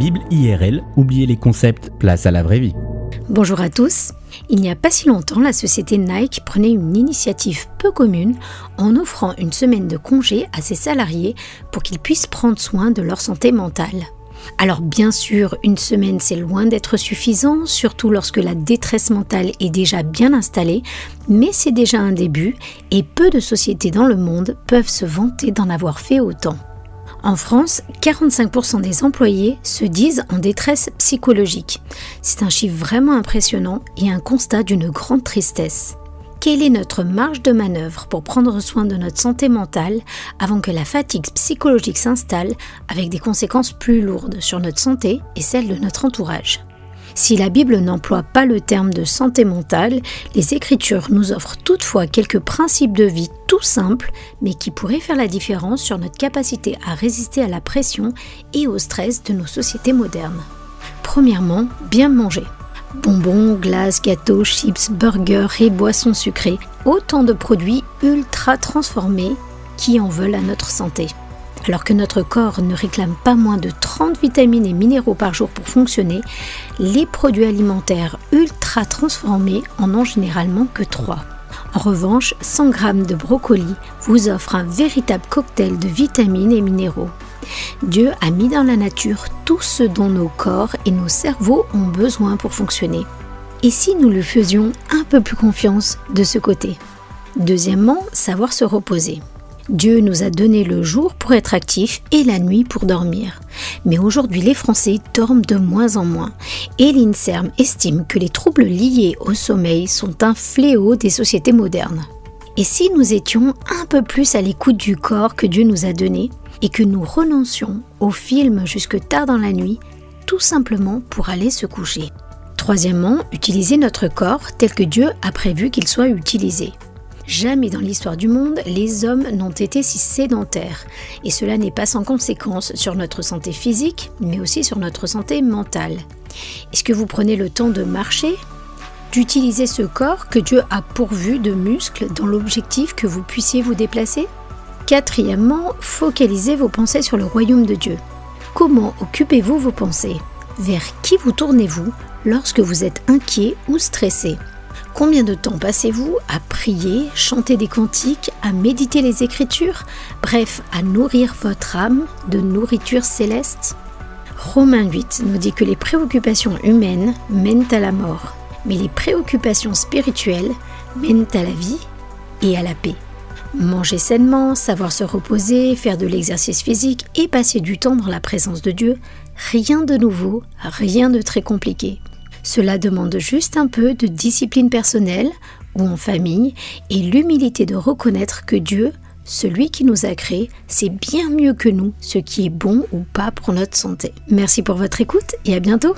Bible IRL, oubliez les concepts, place à la vraie vie. Bonjour à tous. Il n'y a pas si longtemps, la société Nike prenait une initiative peu commune en offrant une semaine de congé à ses salariés pour qu'ils puissent prendre soin de leur santé mentale. Alors bien sûr, une semaine c'est loin d'être suffisant, surtout lorsque la détresse mentale est déjà bien installée, mais c'est déjà un début et peu de sociétés dans le monde peuvent se vanter d'en avoir fait autant. En France, 45% des employés se disent en détresse psychologique. C'est un chiffre vraiment impressionnant et un constat d'une grande tristesse. Quelle est notre marge de manœuvre pour prendre soin de notre santé mentale avant que la fatigue psychologique s'installe avec des conséquences plus lourdes sur notre santé et celle de notre entourage? Si la Bible n'emploie pas le terme de santé mentale, les Écritures nous offrent toutefois quelques principes de vie tout simples, mais qui pourraient faire la différence sur notre capacité à résister à la pression et au stress de nos sociétés modernes. Premièrement, bien manger. Bonbons, glaces, gâteaux, chips, burgers et boissons sucrées, autant de produits ultra transformés qui en veulent à notre santé. Alors que notre corps ne réclame pas moins de 30 vitamines et minéraux par jour pour fonctionner, les produits alimentaires ultra transformés en ont généralement que 3. En revanche, 100 g de brocoli vous offre un véritable cocktail de vitamines et minéraux. Dieu a mis dans la nature tout ce dont nos corps et nos cerveaux ont besoin pour fonctionner. Et si nous lui faisions un peu plus confiance de ce côté? Deuxièmement, savoir se reposer. Dieu nous a donné le jour pour être actifs et la nuit pour dormir. Mais aujourd'hui, les Français dorment de moins en moins et l'INSERM estime que les troubles liés au sommeil sont un fléau des sociétés modernes. Et si nous étions un peu plus à l'écoute du corps que Dieu nous a donné et que nous renoncions au film jusque tard dans la nuit, tout simplement pour aller se coucher. Troisièmement, utiliser notre corps tel que Dieu a prévu qu'il soit utilisé. Jamais dans l'histoire du monde, les hommes n'ont été si sédentaires. Et cela n'est pas sans conséquence sur notre santé physique, mais aussi sur notre santé mentale. Est-ce que vous prenez le temps de marcher? D'utiliser ce corps que Dieu a pourvu de muscles dans l'objectif que vous puissiez vous déplacer? Quatrièmement, focalisez vos pensées sur le royaume de Dieu. Comment occupez-vous vos pensées? Vers qui vous tournez-vous lorsque vous êtes inquiet ou stressé? Combien de temps passez-vous à prier, chanter des cantiques, à méditer les Écritures, bref, à nourrir votre âme de nourriture céleste? Romains 8 nous dit que les préoccupations humaines mènent à la mort, mais les préoccupations spirituelles mènent à la vie et à la paix. Manger sainement, savoir se reposer, faire de l'exercice physique et passer du temps dans la présence de Dieu, rien de nouveau, rien de très compliqué. Cela demande juste un peu de discipline personnelle ou en famille et l'humilité de reconnaître que Dieu, celui qui nous a créés, sait bien mieux que nous ce qui est bon ou pas pour notre santé. Merci pour votre écoute et à bientôt